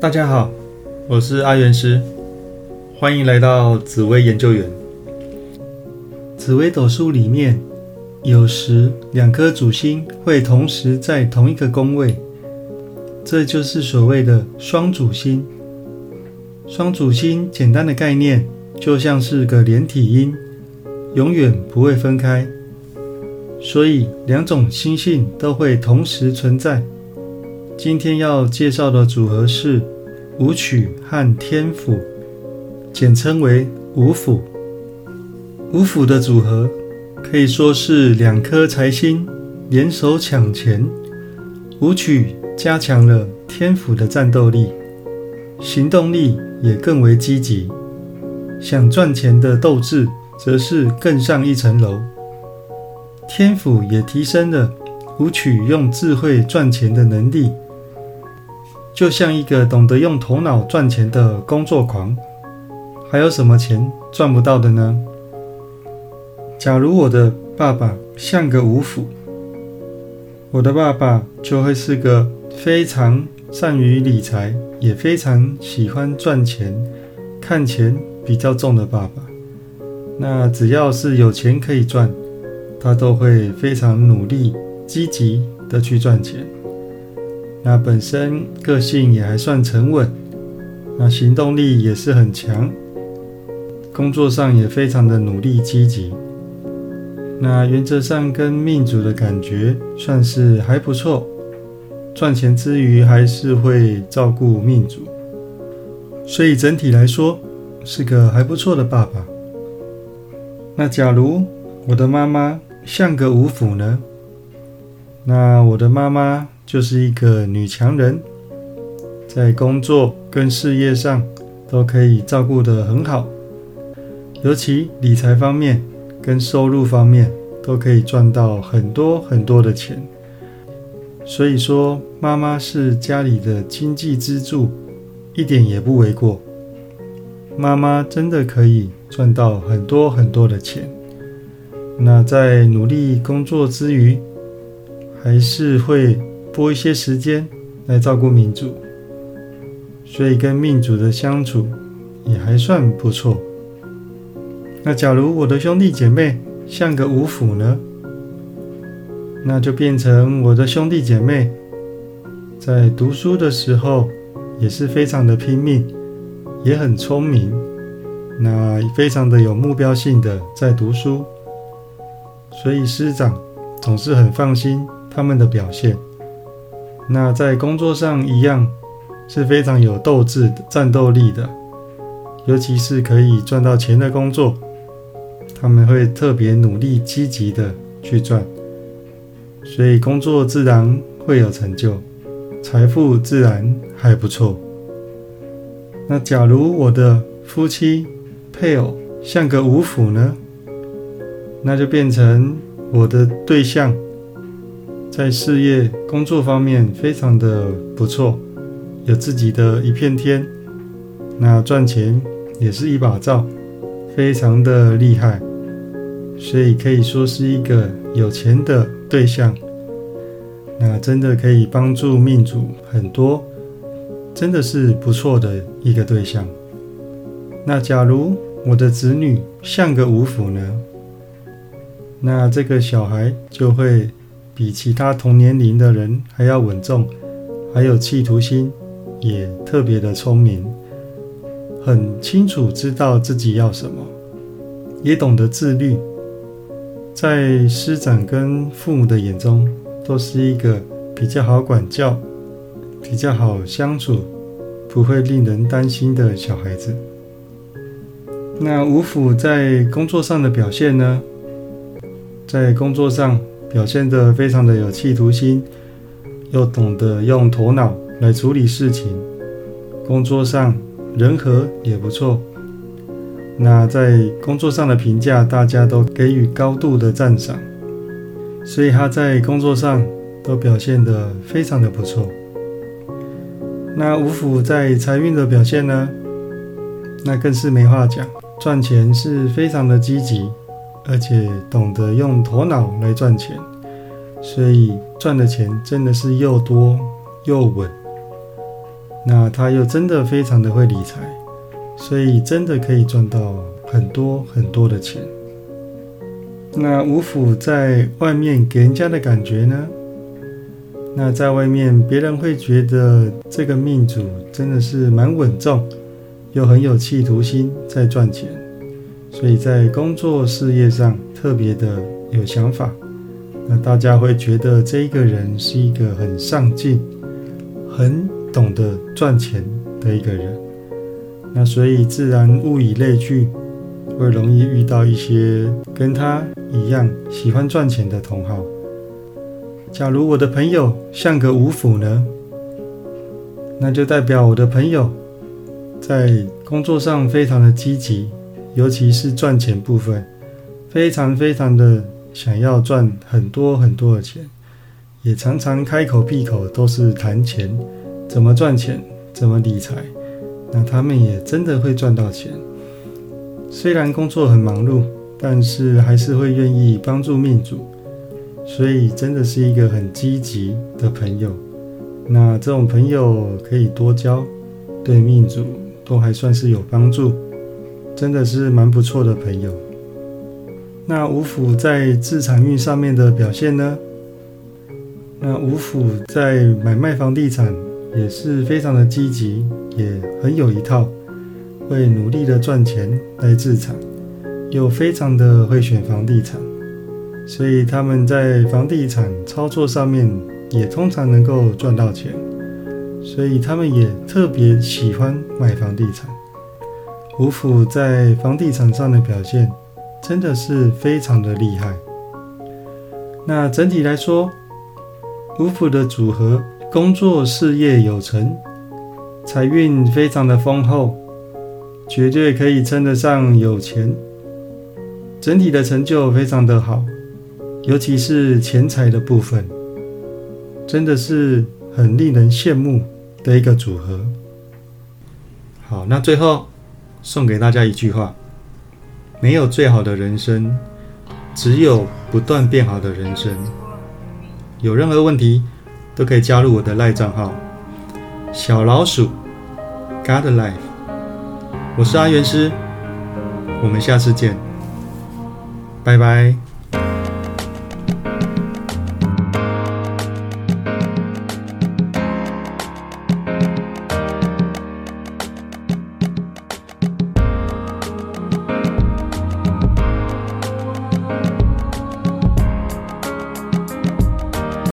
大家好，我是阿元师，欢迎来到紫薇研究员。紫微斗数里面，有时两颗主星会同时在同一个宫位，这就是所谓的双主星。双主星简单的概念，就像是个连体婴，永远不会分开，所以两种星性都会同时存在。今天要介绍的组合是武曲和天府，简称为五府。五府的组合可以说是两颗财星联手抢钱。武曲加强了天府的战斗力，行动力也更为积极，想赚钱的斗志则是更上一层楼。天府也提升了武曲用智慧赚钱的能力。就像一个懂得用头脑赚钱的工作狂，还有什么钱赚不到的呢？假如我的爸爸像个五虎，我的爸爸就会是个非常善于理财，也非常喜欢赚钱、看钱比较重的爸爸。那只要是有钱可以赚，他都会非常努力、积极的去赚钱。那本身个性也还算沉稳，那行动力也是很强，工作上也非常的努力积极。那原则上跟命主的感觉算是还不错，赚钱之余还是会照顾命主，所以整体来说是个还不错的爸爸。那假如我的妈妈像个五府呢？那我的妈妈。就是一个女强人，在工作跟事业上都可以照顾得很好，尤其理财方面跟收入方面都可以赚到很多很多的钱。所以说，妈妈是家里的经济支柱，一点也不为过。妈妈真的可以赚到很多很多的钱。那在努力工作之余，还是会。拨一些时间来照顾命主，所以跟命主的相处也还算不错。那假如我的兄弟姐妹像个五虎呢？那就变成我的兄弟姐妹在读书的时候也是非常的拼命，也很聪明，那非常的有目标性的在读书，所以师长总是很放心他们的表现。那在工作上一样是非常有斗志、战斗力的，尤其是可以赚到钱的工作，他们会特别努力、积极的去赚，所以工作自然会有成就，财富自然还不错。那假如我的夫妻配偶像个五虎呢？那就变成我的对象。在事业工作方面非常的不错，有自己的一片天，那赚钱也是一把照，非常的厉害，所以可以说是一个有钱的对象，那真的可以帮助命主很多，真的是不错的一个对象。那假如我的子女像个五虎呢？那这个小孩就会。比其他同年龄的人还要稳重，还有企图心，也特别的聪明，很清楚知道自己要什么，也懂得自律，在师长跟父母的眼中，都是一个比较好管教、比较好相处、不会令人担心的小孩子。那五虎在工作上的表现呢？在工作上。表现得非常的有企图心，又懂得用头脑来处理事情，工作上人和也不错。那在工作上的评价，大家都给予高度的赞赏，所以他在工作上都表现得非常的不错。那五府在财运的表现呢？那更是没话讲，赚钱是非常的积极。而且懂得用头脑来赚钱，所以赚的钱真的是又多又稳。那他又真的非常的会理财，所以真的可以赚到很多很多的钱。那五府在外面给人家的感觉呢？那在外面别人会觉得这个命主真的是蛮稳重，又很有企图心在赚钱，所以在工作事业上特别的有想法。那大家会觉得这一个人是一个很上进、很懂得赚钱的一个人。那所以自然物以类聚，会容易遇到一些跟他。一样喜欢赚钱的同好。假如我的朋友像个五虎呢，那就代表我的朋友在工作上非常的积极，尤其是赚钱部分，非常非常的想要赚很多很多的钱，也常常开口闭口都是谈钱，怎么赚钱，怎么理财。那他们也真的会赚到钱，虽然工作很忙碌。但是还是会愿意帮助命主，所以真的是一个很积极的朋友。那这种朋友可以多交，对命主都还算是有帮助，真的是蛮不错的朋友。那五府在自产运上面的表现呢？那五府在买卖房地产也是非常的积极，也很有一套，会努力的赚钱来自产。又非常的会选房地产，所以他们在房地产操作上面也通常能够赚到钱，所以他们也特别喜欢买房地产。五府在房地产上的表现真的是非常的厉害。那整体来说，五府的组合工作事业有成，财运非常的丰厚，绝对可以称得上有钱。整体的成就非常的好，尤其是钱财的部分，真的是很令人羡慕的一个组合。好，那最后送给大家一句话：没有最好的人生，只有不断变好的人生。有任何问题都可以加入我的赖账号小老鼠 God Life，我是阿元师，我们下次见。拜拜。